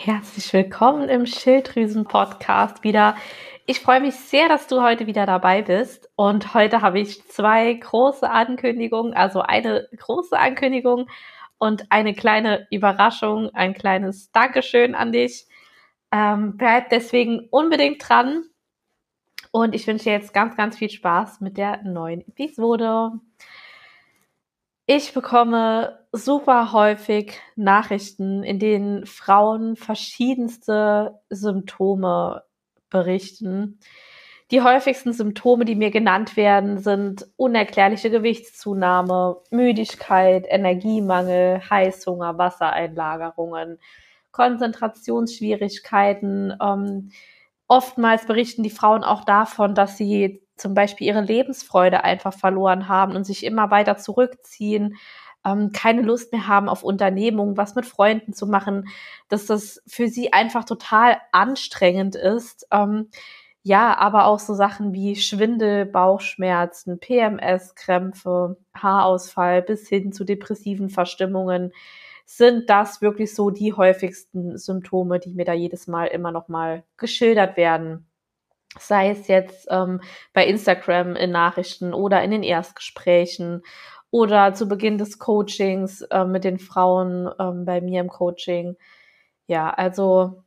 Herzlich willkommen im Schilddrüsen-Podcast wieder. Ich freue mich sehr, dass du heute wieder dabei bist. Und heute habe ich zwei große Ankündigungen, also eine große Ankündigung und eine kleine Überraschung, ein kleines Dankeschön an dich. Ähm, bleib deswegen unbedingt dran. Und ich wünsche dir jetzt ganz, ganz viel Spaß mit der neuen Episode. Ich bekomme super häufig Nachrichten, in denen Frauen verschiedenste Symptome berichten. Die häufigsten Symptome, die mir genannt werden, sind unerklärliche Gewichtszunahme, Müdigkeit, Energiemangel, Heißhunger, Wassereinlagerungen, Konzentrationsschwierigkeiten. Ähm, oftmals berichten die Frauen auch davon, dass sie zum Beispiel ihre Lebensfreude einfach verloren haben und sich immer weiter zurückziehen, ähm, keine Lust mehr haben auf Unternehmungen, was mit Freunden zu machen, dass das für sie einfach total anstrengend ist. Ähm, ja, aber auch so Sachen wie Schwindel, Bauchschmerzen, PMS, Krämpfe, Haarausfall bis hin zu depressiven Verstimmungen sind das wirklich so die häufigsten Symptome, die mir da jedes Mal immer noch mal geschildert werden sei es jetzt ähm, bei Instagram in Nachrichten oder in den Erstgesprächen oder zu Beginn des Coachings äh, mit den Frauen ähm, bei mir im Coaching. Ja, also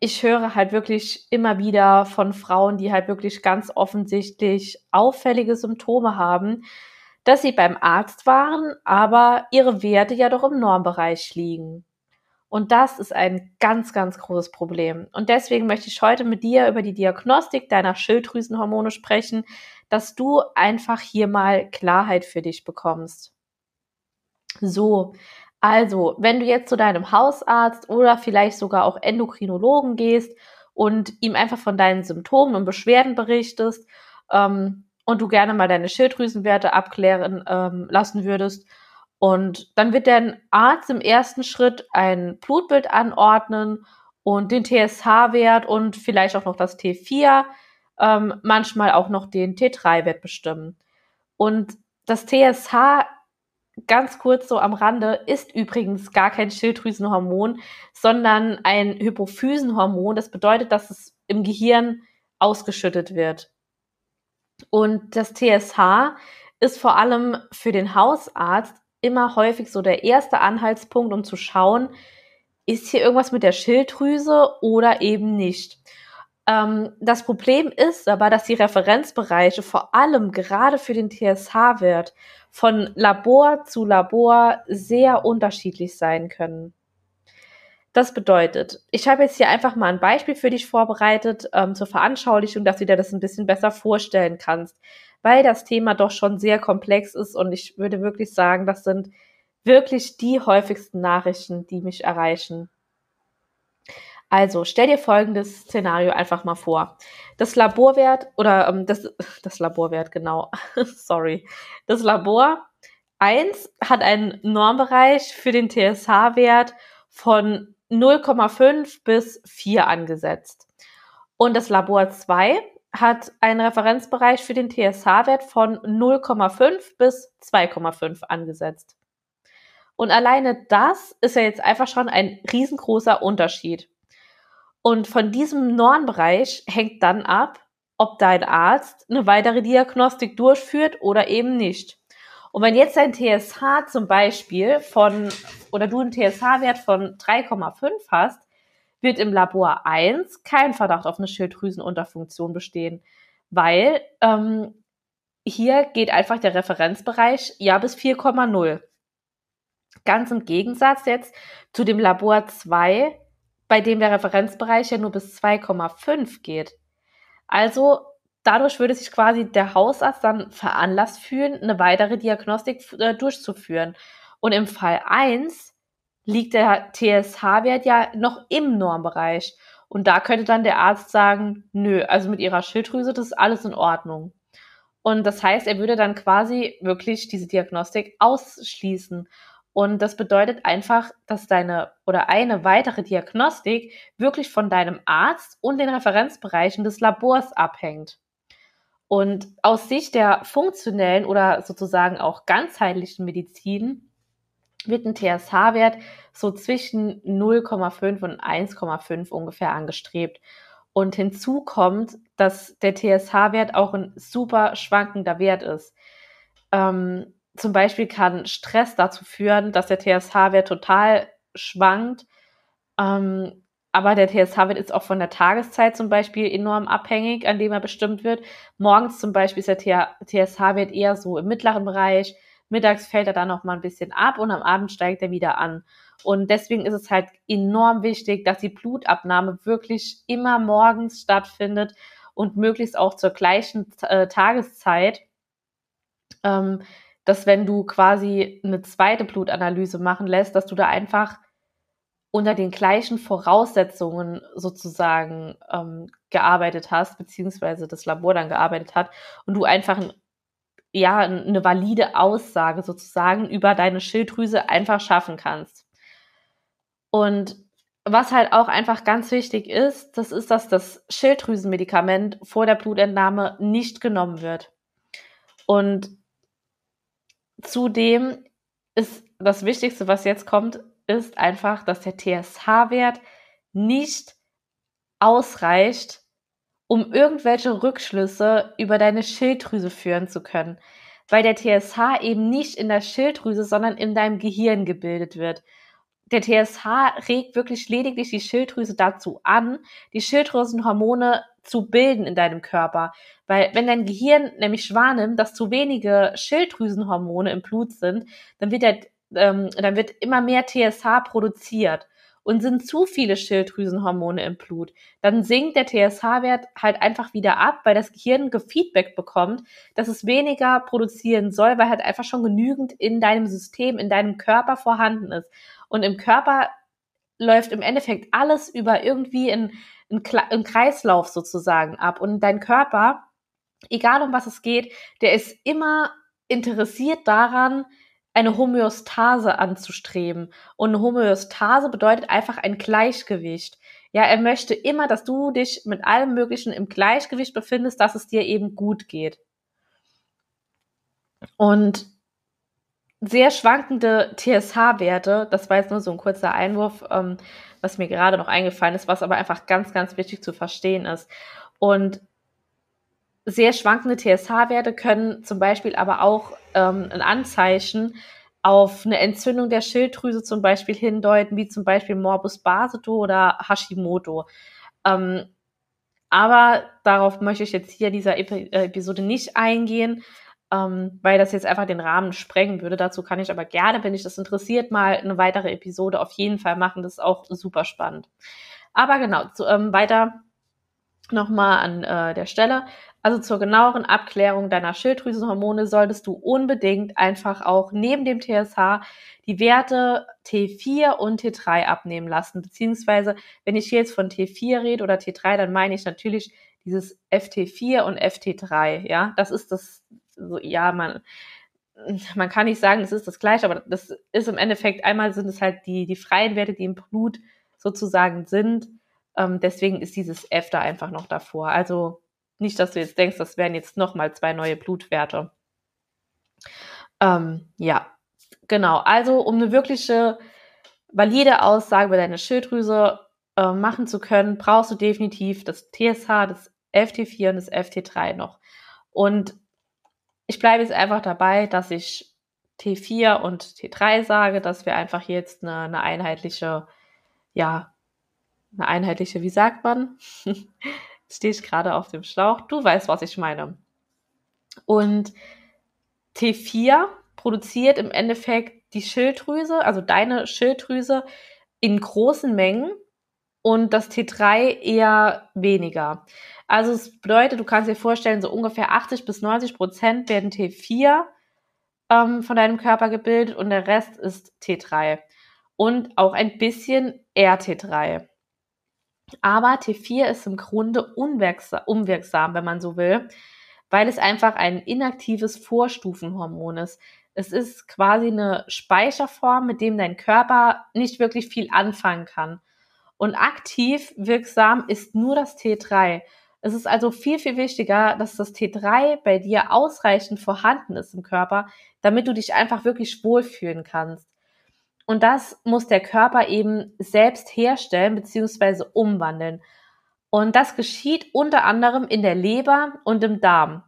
ich höre halt wirklich immer wieder von Frauen, die halt wirklich ganz offensichtlich auffällige Symptome haben, dass sie beim Arzt waren, aber ihre Werte ja doch im Normbereich liegen. Und das ist ein ganz, ganz großes Problem. Und deswegen möchte ich heute mit dir über die Diagnostik deiner Schilddrüsenhormone sprechen, dass du einfach hier mal Klarheit für dich bekommst. So, also, wenn du jetzt zu deinem Hausarzt oder vielleicht sogar auch Endokrinologen gehst und ihm einfach von deinen Symptomen und Beschwerden berichtest ähm, und du gerne mal deine Schilddrüsenwerte abklären ähm, lassen würdest, und dann wird der Arzt im ersten Schritt ein Blutbild anordnen und den TSH-Wert und vielleicht auch noch das T4, ähm, manchmal auch noch den T3-Wert bestimmen. Und das TSH, ganz kurz so am Rande, ist übrigens gar kein Schilddrüsenhormon, sondern ein Hypophysenhormon. Das bedeutet, dass es im Gehirn ausgeschüttet wird. Und das TSH ist vor allem für den Hausarzt immer häufig so der erste Anhaltspunkt, um zu schauen, ist hier irgendwas mit der Schilddrüse oder eben nicht. Ähm, das Problem ist aber, dass die Referenzbereiche vor allem gerade für den TSH-Wert von Labor zu Labor sehr unterschiedlich sein können. Das bedeutet, ich habe jetzt hier einfach mal ein Beispiel für dich vorbereitet ähm, zur Veranschaulichung, dass du dir das ein bisschen besser vorstellen kannst weil das Thema doch schon sehr komplex ist und ich würde wirklich sagen, das sind wirklich die häufigsten Nachrichten, die mich erreichen. Also stell dir folgendes Szenario einfach mal vor. Das Laborwert oder ähm, das, das Laborwert, genau, sorry. Das Labor 1 hat einen Normbereich für den TSH-Wert von 0,5 bis 4 angesetzt. Und das Labor 2 hat einen Referenzbereich für den TSH-Wert von 0,5 bis 2,5 angesetzt. Und alleine das ist ja jetzt einfach schon ein riesengroßer Unterschied. Und von diesem Normbereich hängt dann ab, ob dein Arzt eine weitere Diagnostik durchführt oder eben nicht. Und wenn jetzt dein TSH zum Beispiel von, oder du einen TSH-Wert von 3,5 hast, wird im Labor 1 kein Verdacht auf eine Schilddrüsenunterfunktion bestehen, weil ähm, hier geht einfach der Referenzbereich ja bis 4,0. Ganz im Gegensatz jetzt zu dem Labor 2, bei dem der Referenzbereich ja nur bis 2,5 geht. Also dadurch würde sich quasi der Hausarzt dann veranlasst fühlen, eine weitere Diagnostik äh, durchzuführen. Und im Fall 1 liegt der TSH-Wert ja noch im Normbereich. Und da könnte dann der Arzt sagen, nö, also mit ihrer Schilddrüse, das ist alles in Ordnung. Und das heißt, er würde dann quasi wirklich diese Diagnostik ausschließen. Und das bedeutet einfach, dass deine oder eine weitere Diagnostik wirklich von deinem Arzt und den Referenzbereichen des Labors abhängt. Und aus Sicht der funktionellen oder sozusagen auch ganzheitlichen Medizin wird ein TSH-Wert so zwischen 0,5 und 1,5 ungefähr angestrebt. Und hinzu kommt, dass der TSH-Wert auch ein super schwankender Wert ist. Ähm, zum Beispiel kann Stress dazu führen, dass der TSH-Wert total schwankt. Ähm, aber der TSH-Wert ist auch von der Tageszeit zum Beispiel enorm abhängig, an dem er bestimmt wird. Morgens zum Beispiel ist der TSH-Wert eher so im mittleren Bereich. Mittags fällt er dann noch mal ein bisschen ab und am Abend steigt er wieder an. Und deswegen ist es halt enorm wichtig, dass die Blutabnahme wirklich immer morgens stattfindet und möglichst auch zur gleichen äh, Tageszeit. Ähm, dass wenn du quasi eine zweite Blutanalyse machen lässt, dass du da einfach unter den gleichen Voraussetzungen sozusagen ähm, gearbeitet hast, beziehungsweise das Labor dann gearbeitet hat und du einfach ein, ja eine valide Aussage sozusagen über deine Schilddrüse einfach schaffen kannst. Und was halt auch einfach ganz wichtig ist, das ist, dass das Schilddrüsenmedikament vor der Blutentnahme nicht genommen wird. Und zudem ist das Wichtigste, was jetzt kommt, ist einfach, dass der TSH-Wert nicht ausreicht, um irgendwelche Rückschlüsse über deine Schilddrüse führen zu können, weil der TSH eben nicht in der Schilddrüse, sondern in deinem Gehirn gebildet wird. Der TSH regt wirklich lediglich die Schilddrüse dazu an, die Schilddrüsenhormone zu bilden in deinem Körper. Weil wenn dein Gehirn nämlich wahrnimmt, dass zu wenige Schilddrüsenhormone im Blut sind, dann wird der ähm, dann wird immer mehr TSH produziert und sind zu viele Schilddrüsenhormone im Blut, dann sinkt der TSH-Wert halt einfach wieder ab, weil das Gehirn Feedback bekommt, dass es weniger produzieren soll, weil halt einfach schon genügend in deinem System, in deinem Körper vorhanden ist. Und im Körper läuft im Endeffekt alles über irgendwie in, in, in Kreislauf sozusagen ab. Und dein Körper, egal um was es geht, der ist immer interessiert daran, eine Homöostase anzustreben. Und eine Homöostase bedeutet einfach ein Gleichgewicht. Ja, er möchte immer, dass du dich mit allem Möglichen im Gleichgewicht befindest, dass es dir eben gut geht. Und sehr schwankende TSH-Werte, das war jetzt nur so ein kurzer Einwurf, ähm, was mir gerade noch eingefallen ist, was aber einfach ganz, ganz wichtig zu verstehen ist. Und sehr schwankende TSH-Werte können zum Beispiel aber auch ähm, ein Anzeichen auf eine Entzündung der Schilddrüse zum Beispiel hindeuten, wie zum Beispiel Morbus Basedow oder Hashimoto. Ähm, aber darauf möchte ich jetzt hier dieser Epi Episode nicht eingehen, ähm, weil das jetzt einfach den Rahmen sprengen würde. Dazu kann ich aber gerne, wenn dich das interessiert, mal eine weitere Episode auf jeden Fall machen. Das ist auch super spannend. Aber genau, zu, ähm, weiter nochmal an äh, der Stelle. Also zur genaueren Abklärung deiner Schilddrüsenhormone solltest du unbedingt einfach auch neben dem TSH die Werte T4 und T3 abnehmen lassen. Beziehungsweise, wenn ich hier jetzt von T4 rede oder T3, dann meine ich natürlich dieses FT4 und FT3. Ja, das ist das, so, ja, man, man kann nicht sagen, es ist das gleiche, aber das ist im Endeffekt einmal sind es halt die, die freien Werte, die im Blut sozusagen sind. Ähm, deswegen ist dieses F da einfach noch davor. Also nicht, dass du jetzt denkst, das wären jetzt nochmal zwei neue Blutwerte. Ähm, ja, genau. Also, um eine wirkliche valide Aussage über deine Schilddrüse äh, machen zu können, brauchst du definitiv das TSH, das FT4 und das FT3 noch. Und ich bleibe jetzt einfach dabei, dass ich T4 und T3 sage, dass wir einfach jetzt eine, eine einheitliche, ja, eine einheitliche, wie sagt man? stehe ich gerade auf dem Schlauch. Du weißt, was ich meine. Und T4 produziert im Endeffekt die Schilddrüse, also deine Schilddrüse in großen Mengen und das T3 eher weniger. Also es bedeutet, du kannst dir vorstellen, so ungefähr 80 bis 90 Prozent werden T4 ähm, von deinem Körper gebildet und der Rest ist T3 und auch ein bisschen RT3. Aber T4 ist im Grunde unwirksam, wenn man so will, weil es einfach ein inaktives Vorstufenhormon ist. Es ist quasi eine Speicherform, mit dem dein Körper nicht wirklich viel anfangen kann. Und aktiv wirksam ist nur das T3. Es ist also viel, viel wichtiger, dass das T3 bei dir ausreichend vorhanden ist im Körper, damit du dich einfach wirklich wohlfühlen kannst. Und das muss der Körper eben selbst herstellen bzw. umwandeln. Und das geschieht unter anderem in der Leber und im Darm,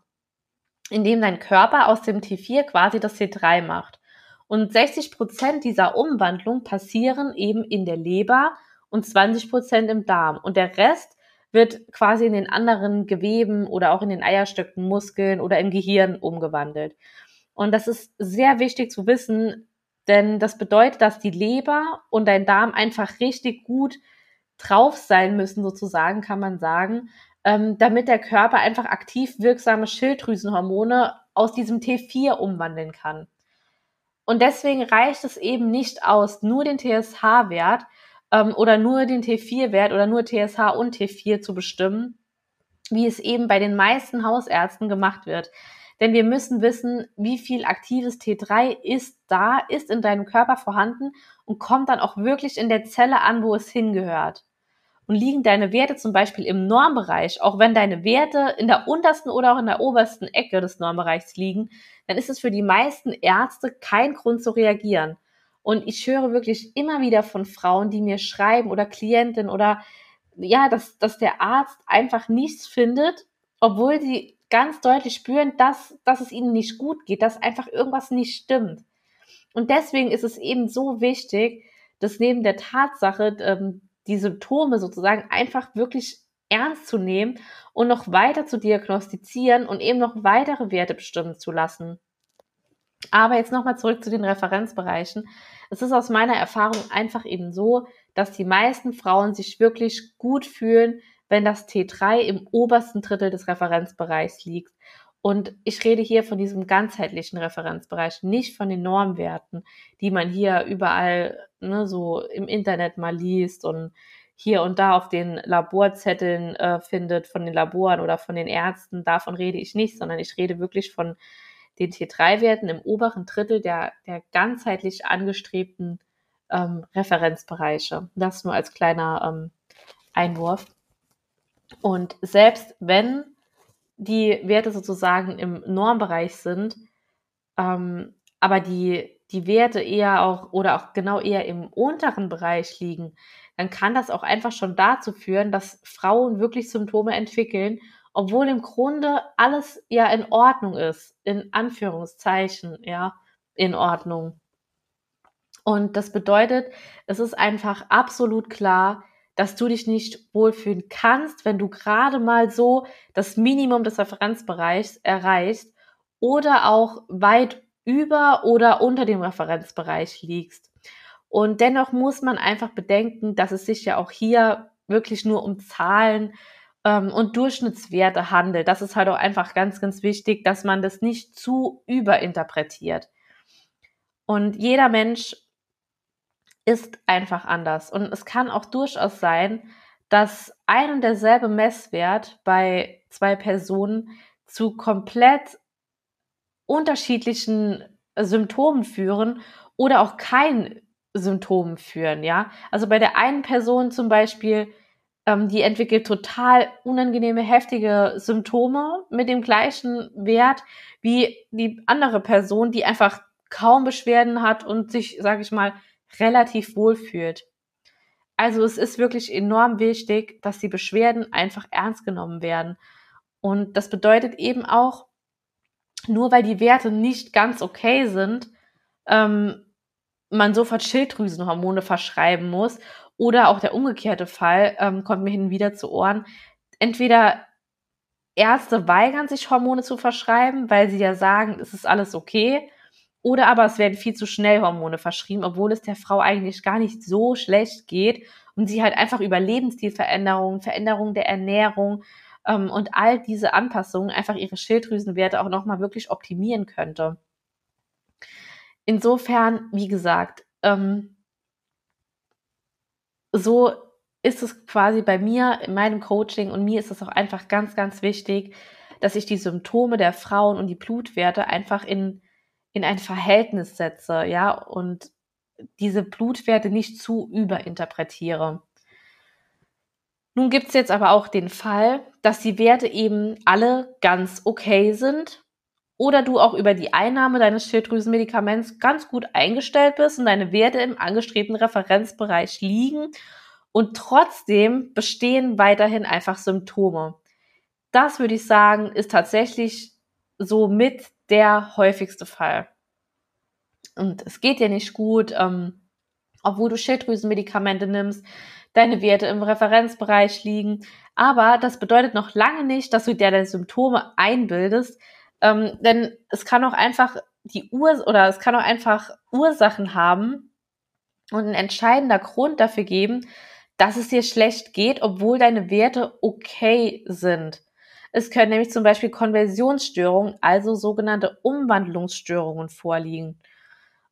indem dein Körper aus dem T4 quasi das T3 macht. Und 60 Prozent dieser Umwandlung passieren eben in der Leber und 20 Prozent im Darm. Und der Rest wird quasi in den anderen Geweben oder auch in den Eierstöcken, Muskeln oder im Gehirn umgewandelt. Und das ist sehr wichtig zu wissen, denn das bedeutet, dass die Leber und dein Darm einfach richtig gut drauf sein müssen, sozusagen, kann man sagen, ähm, damit der Körper einfach aktiv wirksame Schilddrüsenhormone aus diesem T4 umwandeln kann. Und deswegen reicht es eben nicht aus, nur den TSH-Wert ähm, oder nur den T4-Wert oder nur TSH und T4 zu bestimmen, wie es eben bei den meisten Hausärzten gemacht wird. Denn wir müssen wissen, wie viel aktives T3 ist da, ist in deinem Körper vorhanden und kommt dann auch wirklich in der Zelle an, wo es hingehört. Und liegen deine Werte zum Beispiel im Normbereich, auch wenn deine Werte in der untersten oder auch in der obersten Ecke des Normbereichs liegen, dann ist es für die meisten Ärzte kein Grund zu reagieren. Und ich höre wirklich immer wieder von Frauen, die mir schreiben oder Klientinnen oder ja, dass, dass der Arzt einfach nichts findet, obwohl sie ganz deutlich spüren, dass, dass es ihnen nicht gut geht, dass einfach irgendwas nicht stimmt. Und deswegen ist es eben so wichtig, dass neben der Tatsache, ähm, die Symptome sozusagen einfach wirklich ernst zu nehmen und noch weiter zu diagnostizieren und eben noch weitere Werte bestimmen zu lassen. Aber jetzt nochmal zurück zu den Referenzbereichen. Es ist aus meiner Erfahrung einfach eben so, dass die meisten Frauen sich wirklich gut fühlen, wenn das T3 im obersten Drittel des Referenzbereichs liegt. Und ich rede hier von diesem ganzheitlichen Referenzbereich, nicht von den Normwerten, die man hier überall ne, so im Internet mal liest und hier und da auf den Laborzetteln äh, findet, von den Laboren oder von den Ärzten. Davon rede ich nicht, sondern ich rede wirklich von den T3-Werten im oberen Drittel der, der ganzheitlich angestrebten ähm, Referenzbereiche. Das nur als kleiner ähm, Einwurf. Und selbst wenn die Werte sozusagen im Normbereich sind, ähm, aber die, die Werte eher auch oder auch genau eher im unteren Bereich liegen, dann kann das auch einfach schon dazu führen, dass Frauen wirklich Symptome entwickeln, obwohl im Grunde alles ja in Ordnung ist, in Anführungszeichen, ja, in Ordnung. Und das bedeutet, es ist einfach absolut klar, dass du dich nicht wohlfühlen kannst, wenn du gerade mal so das Minimum des Referenzbereichs erreichst oder auch weit über oder unter dem Referenzbereich liegst. Und dennoch muss man einfach bedenken, dass es sich ja auch hier wirklich nur um Zahlen ähm, und Durchschnittswerte handelt. Das ist halt auch einfach ganz, ganz wichtig, dass man das nicht zu überinterpretiert. Und jeder Mensch ist einfach anders. Und es kann auch durchaus sein, dass ein und derselbe Messwert bei zwei Personen zu komplett unterschiedlichen Symptomen führen oder auch kein Symptomen führen, ja. Also bei der einen Person zum Beispiel, ähm, die entwickelt total unangenehme, heftige Symptome mit dem gleichen Wert wie die andere Person, die einfach kaum Beschwerden hat und sich, sage ich mal, relativ wohl fühlt. Also es ist wirklich enorm wichtig, dass die Beschwerden einfach ernst genommen werden. Und das bedeutet eben auch, nur weil die Werte nicht ganz okay sind, ähm, man sofort Schilddrüsenhormone verschreiben muss. Oder auch der umgekehrte Fall ähm, kommt mir hin und wieder zu Ohren. Entweder Ärzte weigern sich Hormone zu verschreiben, weil sie ja sagen, es ist alles okay. Oder aber es werden viel zu schnell Hormone verschrieben, obwohl es der Frau eigentlich gar nicht so schlecht geht und sie halt einfach über Lebensstilveränderungen, Veränderungen der Ernährung ähm, und all diese Anpassungen einfach ihre Schilddrüsenwerte auch nochmal wirklich optimieren könnte. Insofern, wie gesagt, ähm, so ist es quasi bei mir in meinem Coaching und mir ist es auch einfach ganz, ganz wichtig, dass ich die Symptome der Frauen und die Blutwerte einfach in in ein Verhältnis setze, ja, und diese Blutwerte nicht zu überinterpretiere. Nun gibt es jetzt aber auch den Fall, dass die Werte eben alle ganz okay sind oder du auch über die Einnahme deines Schilddrüsenmedikaments ganz gut eingestellt bist und deine Werte im angestrebten Referenzbereich liegen und trotzdem bestehen weiterhin einfach Symptome. Das würde ich sagen, ist tatsächlich so mit der häufigste Fall. Und es geht dir nicht gut, ähm, obwohl du Schilddrüsenmedikamente nimmst, deine Werte im Referenzbereich liegen. Aber das bedeutet noch lange nicht, dass du dir deine Symptome einbildest, ähm, denn es kann auch einfach die Ur oder es kann auch einfach Ursachen haben und ein entscheidender Grund dafür geben, dass es dir schlecht geht, obwohl deine Werte okay sind. Es können nämlich zum Beispiel Konversionsstörungen, also sogenannte Umwandlungsstörungen vorliegen.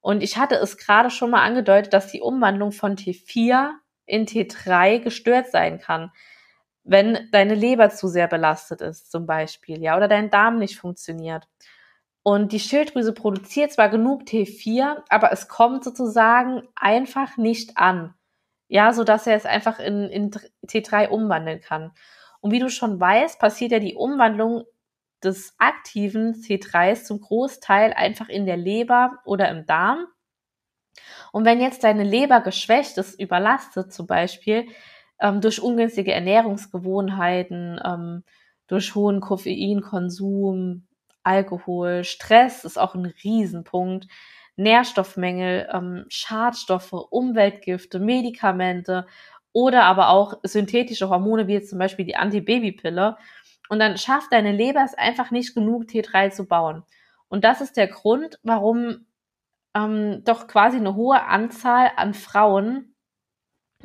Und ich hatte es gerade schon mal angedeutet, dass die Umwandlung von T4 in T3 gestört sein kann wenn deine Leber zu sehr belastet ist, zum Beispiel, ja, oder dein Darm nicht funktioniert. Und die Schilddrüse produziert zwar genug T4, aber es kommt sozusagen einfach nicht an. Ja, so dass er es einfach in, in T3 umwandeln kann. Und wie du schon weißt, passiert ja die Umwandlung des aktiven T3s zum Großteil einfach in der Leber oder im Darm. Und wenn jetzt deine Leber geschwächt ist, überlastet zum Beispiel, ähm, durch ungünstige Ernährungsgewohnheiten, ähm, durch hohen Koffeinkonsum, Alkohol, Stress ist auch ein Riesenpunkt, Nährstoffmängel, ähm, Schadstoffe, Umweltgifte, Medikamente oder aber auch synthetische Hormone, wie jetzt zum Beispiel die Antibabypille. Und dann schafft deine Leber es einfach nicht genug, T3 zu bauen. Und das ist der Grund, warum ähm, doch quasi eine hohe Anzahl an Frauen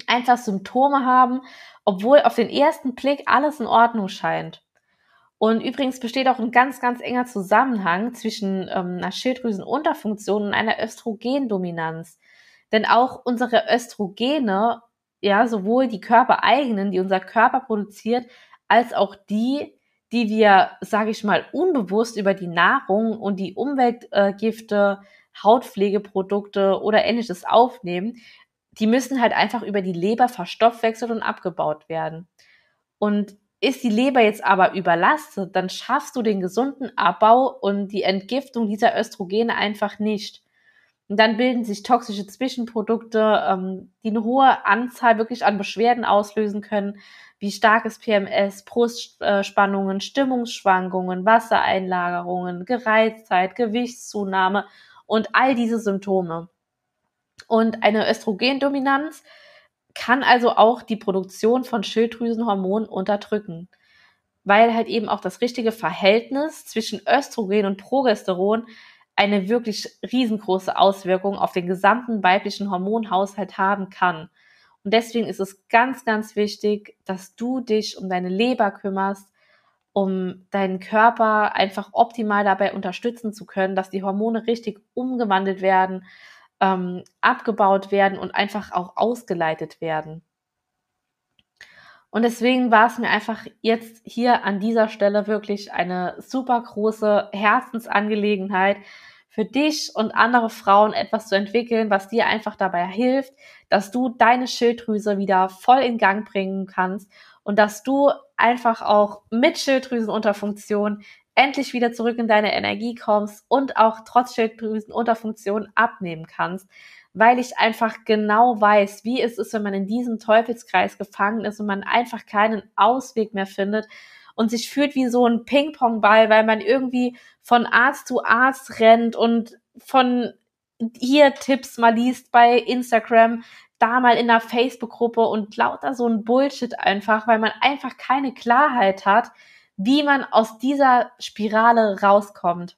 einfach Symptome haben, obwohl auf den ersten Blick alles in Ordnung scheint. Und übrigens besteht auch ein ganz, ganz enger Zusammenhang zwischen ähm, einer Schilddrüsenunterfunktion und einer Östrogendominanz. Denn auch unsere Östrogene, ja, sowohl die körpereigenen, die unser Körper produziert, als auch die, die wir, sage ich mal, unbewusst über die Nahrung und die Umweltgifte, Hautpflegeprodukte oder ähnliches aufnehmen, die müssen halt einfach über die Leber verstoffwechselt und abgebaut werden. Und ist die Leber jetzt aber überlastet, dann schaffst du den gesunden Abbau und die Entgiftung dieser Östrogene einfach nicht. Und dann bilden sich toxische Zwischenprodukte, ähm, die eine hohe Anzahl wirklich an Beschwerden auslösen können, wie starkes PMS, Brustspannungen, Stimmungsschwankungen, Wassereinlagerungen, Gereiztheit, Gewichtszunahme und all diese Symptome. Und eine Östrogendominanz kann also auch die Produktion von Schilddrüsenhormonen unterdrücken, weil halt eben auch das richtige Verhältnis zwischen Östrogen und Progesteron eine wirklich riesengroße Auswirkung auf den gesamten weiblichen Hormonhaushalt haben kann. Und deswegen ist es ganz, ganz wichtig, dass du dich um deine Leber kümmerst, um deinen Körper einfach optimal dabei unterstützen zu können, dass die Hormone richtig umgewandelt werden, ähm, abgebaut werden und einfach auch ausgeleitet werden. Und deswegen war es mir einfach jetzt hier an dieser Stelle wirklich eine super große Herzensangelegenheit, für dich und andere Frauen etwas zu entwickeln, was dir einfach dabei hilft, dass du deine Schilddrüse wieder voll in Gang bringen kannst und dass du einfach auch mit Schilddrüsenunterfunktion endlich wieder zurück in deine Energie kommst und auch trotz Schilddrüsenunterfunktion abnehmen kannst, weil ich einfach genau weiß, wie es ist, wenn man in diesem Teufelskreis gefangen ist und man einfach keinen Ausweg mehr findet und sich fühlt wie so ein Ping-Pong-Ball, weil man irgendwie von Arzt zu Arzt rennt und von hier Tipps mal liest bei Instagram, da mal in einer Facebook-Gruppe und lauter so ein Bullshit einfach, weil man einfach keine Klarheit hat, wie man aus dieser Spirale rauskommt.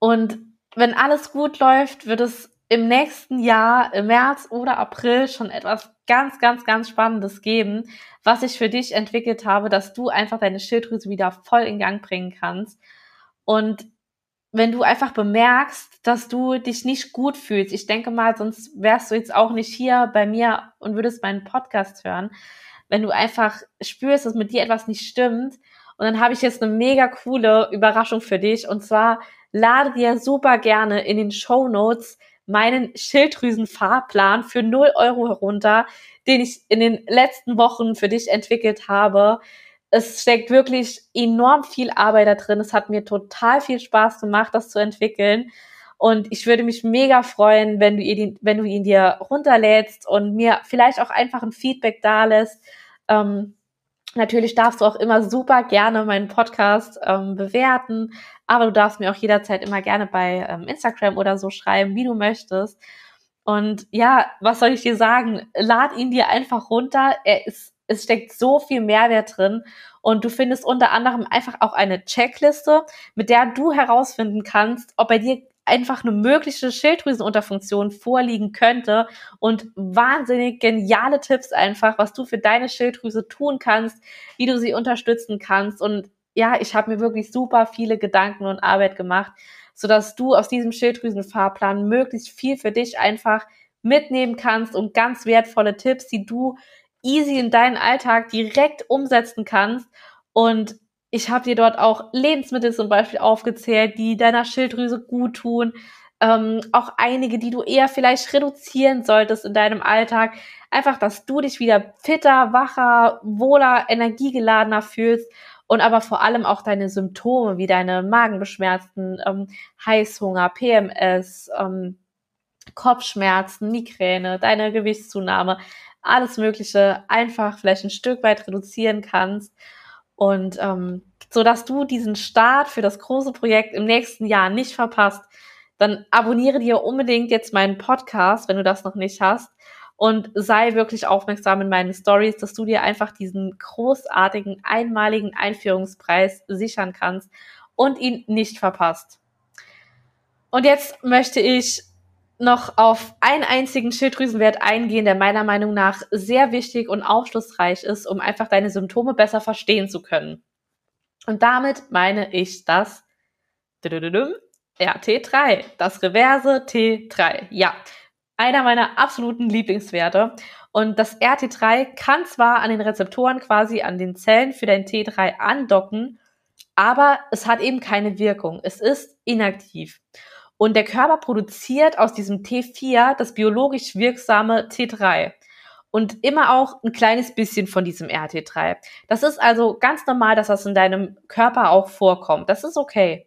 Und wenn alles gut läuft, wird es im nächsten Jahr, im März oder April schon etwas ganz, ganz, ganz Spannendes geben, was ich für dich entwickelt habe, dass du einfach deine Schilddrüse wieder voll in Gang bringen kannst. Und wenn du einfach bemerkst, dass du dich nicht gut fühlst, ich denke mal, sonst wärst du jetzt auch nicht hier bei mir und würdest meinen Podcast hören, wenn du einfach spürst, dass mit dir etwas nicht stimmt. Und dann habe ich jetzt eine mega coole Überraschung für dich. Und zwar lade dir super gerne in den Show Notes meinen Schilddrüsenfahrplan für 0 Euro herunter, den ich in den letzten Wochen für dich entwickelt habe. es steckt wirklich enorm viel Arbeit da drin. Es hat mir total viel Spaß gemacht, das zu entwickeln. Und ich würde mich mega freuen, wenn du, ihn, wenn du ihn dir runterlädst und mir vielleicht auch einfach ein Feedback da lässt. Ähm, natürlich darfst du auch immer super gerne meinen Podcast ähm, bewerten, aber du darfst mir auch jederzeit immer gerne bei ähm, Instagram oder so schreiben, wie du möchtest. Und ja, was soll ich dir sagen? Lad ihn dir einfach runter. Er ist es steckt so viel Mehrwert drin und du findest unter anderem einfach auch eine Checkliste, mit der du herausfinden kannst, ob bei dir einfach eine mögliche Schilddrüsenunterfunktion vorliegen könnte und wahnsinnig geniale Tipps einfach, was du für deine Schilddrüse tun kannst, wie du sie unterstützen kannst und ja, ich habe mir wirklich super viele Gedanken und Arbeit gemacht, sodass du aus diesem Schilddrüsenfahrplan möglichst viel für dich einfach mitnehmen kannst und ganz wertvolle Tipps, die du easy in deinen Alltag direkt umsetzen kannst. Und ich habe dir dort auch Lebensmittel zum Beispiel aufgezählt, die deiner Schilddrüse gut tun. Ähm, auch einige, die du eher vielleicht reduzieren solltest in deinem Alltag. Einfach, dass du dich wieder fitter, wacher, wohler, energiegeladener fühlst und aber vor allem auch deine Symptome wie deine Magenbeschmerzen, ähm, Heißhunger, PMS, ähm, Kopfschmerzen, Migräne, deine Gewichtszunahme, alles Mögliche einfach vielleicht ein Stück weit reduzieren kannst und ähm, so dass du diesen Start für das große Projekt im nächsten Jahr nicht verpasst, dann abonniere dir unbedingt jetzt meinen Podcast, wenn du das noch nicht hast und sei wirklich aufmerksam in meinen Stories, dass du dir einfach diesen großartigen einmaligen Einführungspreis sichern kannst und ihn nicht verpasst. Und jetzt möchte ich noch auf einen einzigen Schilddrüsenwert eingehen, der meiner Meinung nach sehr wichtig und aufschlussreich ist, um einfach deine Symptome besser verstehen zu können. Und damit meine ich das RT3, das Reverse T3. Ja, einer meiner absoluten Lieblingswerte. Und das RT3 kann zwar an den Rezeptoren quasi an den Zellen für dein T3 andocken, aber es hat eben keine Wirkung. Es ist inaktiv. Und der Körper produziert aus diesem T4 das biologisch wirksame T3 und immer auch ein kleines bisschen von diesem RT3. Das ist also ganz normal, dass das in deinem Körper auch vorkommt. Das ist okay.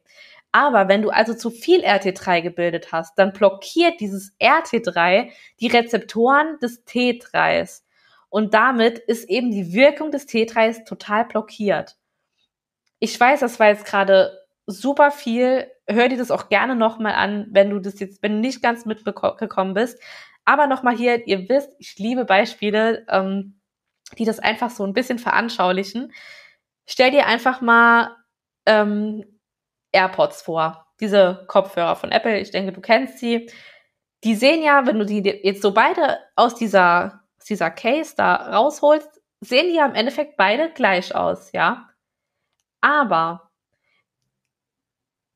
Aber wenn du also zu viel RT3 gebildet hast, dann blockiert dieses RT3 die Rezeptoren des T3s. Und damit ist eben die Wirkung des T3s total blockiert. Ich weiß, das war jetzt gerade super viel. Hör dir das auch gerne nochmal an, wenn du das jetzt, wenn du nicht ganz mitgekommen bist. Aber nochmal hier, ihr wisst, ich liebe Beispiele, ähm, die das einfach so ein bisschen veranschaulichen. Stell dir einfach mal ähm, AirPods vor. Diese Kopfhörer von Apple, ich denke, du kennst sie. Die sehen ja, wenn du die jetzt so beide aus dieser, aus dieser Case da rausholst, sehen die ja im Endeffekt beide gleich aus, ja. Aber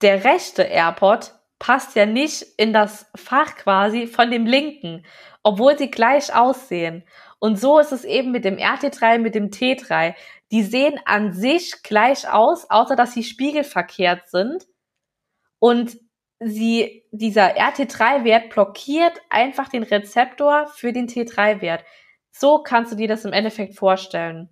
der rechte AirPod passt ja nicht in das Fach quasi von dem linken, obwohl sie gleich aussehen. Und so ist es eben mit dem RT3, mit dem T3. Die sehen an sich gleich aus, außer dass sie spiegelverkehrt sind. Und sie, dieser RT3-Wert blockiert einfach den Rezeptor für den T3-Wert. So kannst du dir das im Endeffekt vorstellen.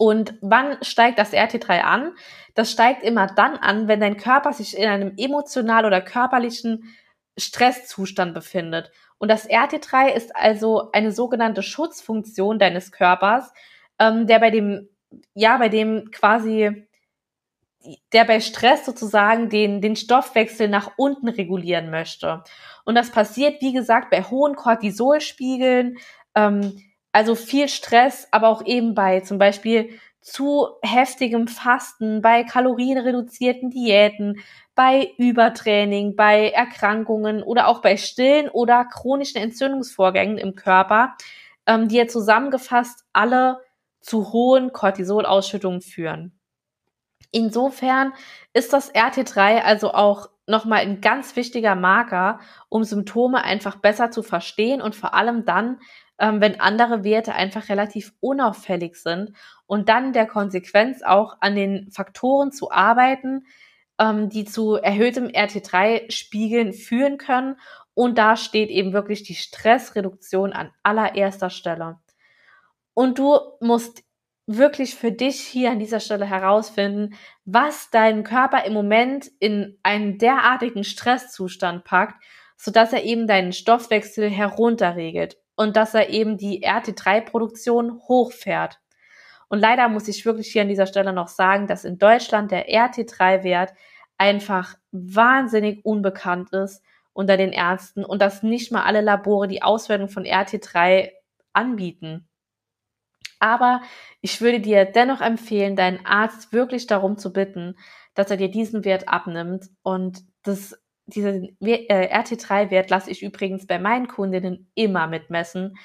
Und wann steigt das RT3 an? Das steigt immer dann an, wenn dein Körper sich in einem emotional oder körperlichen Stresszustand befindet. Und das RT3 ist also eine sogenannte Schutzfunktion deines Körpers, ähm, der bei dem, ja, bei dem quasi, der bei Stress sozusagen den, den Stoffwechsel nach unten regulieren möchte. Und das passiert, wie gesagt, bei hohen Cortisolspiegeln, ähm, also viel Stress, aber auch eben bei zum Beispiel zu heftigem Fasten, bei kalorienreduzierten Diäten, bei Übertraining, bei Erkrankungen oder auch bei stillen oder chronischen Entzündungsvorgängen im Körper, ähm, die ja zusammengefasst alle zu hohen Cortisolausschüttungen führen. Insofern ist das RT3 also auch nochmal ein ganz wichtiger Marker, um Symptome einfach besser zu verstehen und vor allem dann, ähm, wenn andere Werte einfach relativ unauffällig sind und dann der Konsequenz auch an den Faktoren zu arbeiten, ähm, die zu erhöhtem RT3-Spiegeln führen können. Und da steht eben wirklich die Stressreduktion an allererster Stelle. Und du musst wirklich für dich hier an dieser Stelle herausfinden, was deinen Körper im Moment in einen derartigen Stresszustand packt, sodass er eben deinen Stoffwechsel herunterregelt und dass er eben die RT3-Produktion hochfährt. Und leider muss ich wirklich hier an dieser Stelle noch sagen, dass in Deutschland der RT3-Wert einfach wahnsinnig unbekannt ist unter den Ärzten und dass nicht mal alle Labore die Auswertung von RT3 anbieten. Aber ich würde dir dennoch empfehlen, deinen Arzt wirklich darum zu bitten, dass er dir diesen Wert abnimmt. Und das, diesen äh, RT3-Wert lasse ich übrigens bei meinen Kundinnen immer mitmessen,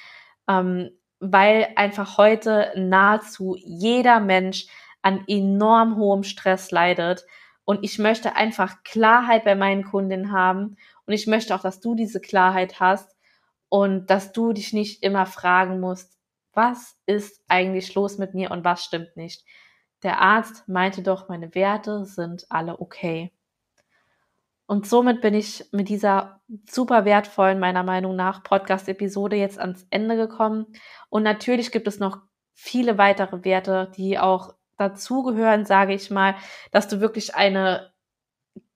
ähm, weil einfach heute nahezu jeder Mensch an enorm hohem Stress leidet. Und ich möchte einfach Klarheit bei meinen Kundinnen haben. Und ich möchte auch, dass du diese Klarheit hast und dass du dich nicht immer fragen musst, was ist eigentlich los mit mir und was stimmt nicht. Der Arzt meinte doch, meine Werte sind alle okay. Und somit bin ich mit dieser super wertvollen, meiner Meinung nach, Podcast-Episode jetzt ans Ende gekommen. Und natürlich gibt es noch viele weitere Werte, die auch dazugehören, sage ich mal, dass du wirklich eine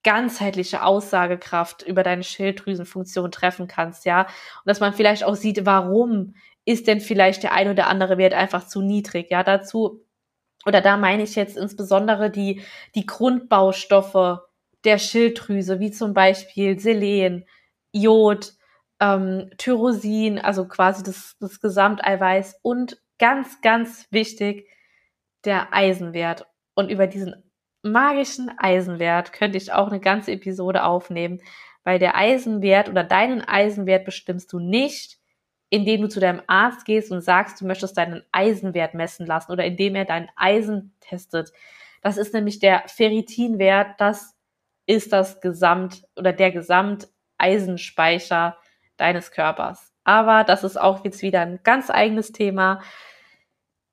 ganzheitliche Aussagekraft über deine Schilddrüsenfunktion treffen kannst, ja. Und dass man vielleicht auch sieht, warum ist denn vielleicht der ein oder andere Wert einfach zu niedrig? Ja, dazu, oder da meine ich jetzt insbesondere die, die Grundbaustoffe der Schilddrüse, wie zum Beispiel Selen, Jod, ähm, Tyrosin, also quasi das, das Gesamteiweiß und ganz, ganz wichtig, der Eisenwert. Und über diesen magischen Eisenwert könnte ich auch eine ganze Episode aufnehmen, weil der Eisenwert oder deinen Eisenwert bestimmst du nicht, indem du zu deinem Arzt gehst und sagst, du möchtest deinen Eisenwert messen lassen oder indem er dein Eisen testet. Das ist nämlich der Ferritinwert, das ist das Gesamt oder der Gesamteisenspeicher deines Körpers. Aber das ist auch jetzt wieder ein ganz eigenes Thema.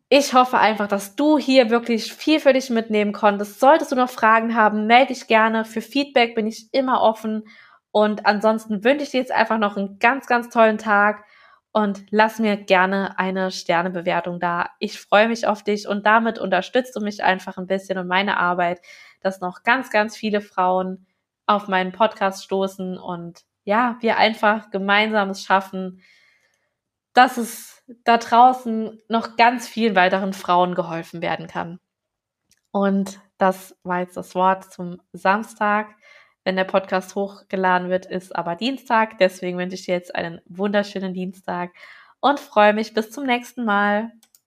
Ich hoffe einfach, dass du hier wirklich viel für dich mitnehmen konntest. Solltest du noch Fragen haben, melde dich gerne. Für Feedback bin ich immer offen. Und ansonsten wünsche ich dir jetzt einfach noch einen ganz, ganz tollen Tag und lass mir gerne eine Sternebewertung da. Ich freue mich auf dich und damit unterstützt du mich einfach ein bisschen und meine Arbeit, dass noch ganz, ganz viele Frauen auf meinen Podcast stoßen und ja, wir einfach gemeinsam es schaffen, dass es da draußen noch ganz vielen weiteren Frauen geholfen werden kann. Und das war jetzt das Wort zum Samstag wenn der Podcast hochgeladen wird, ist aber Dienstag. Deswegen wünsche ich dir jetzt einen wunderschönen Dienstag und freue mich bis zum nächsten Mal.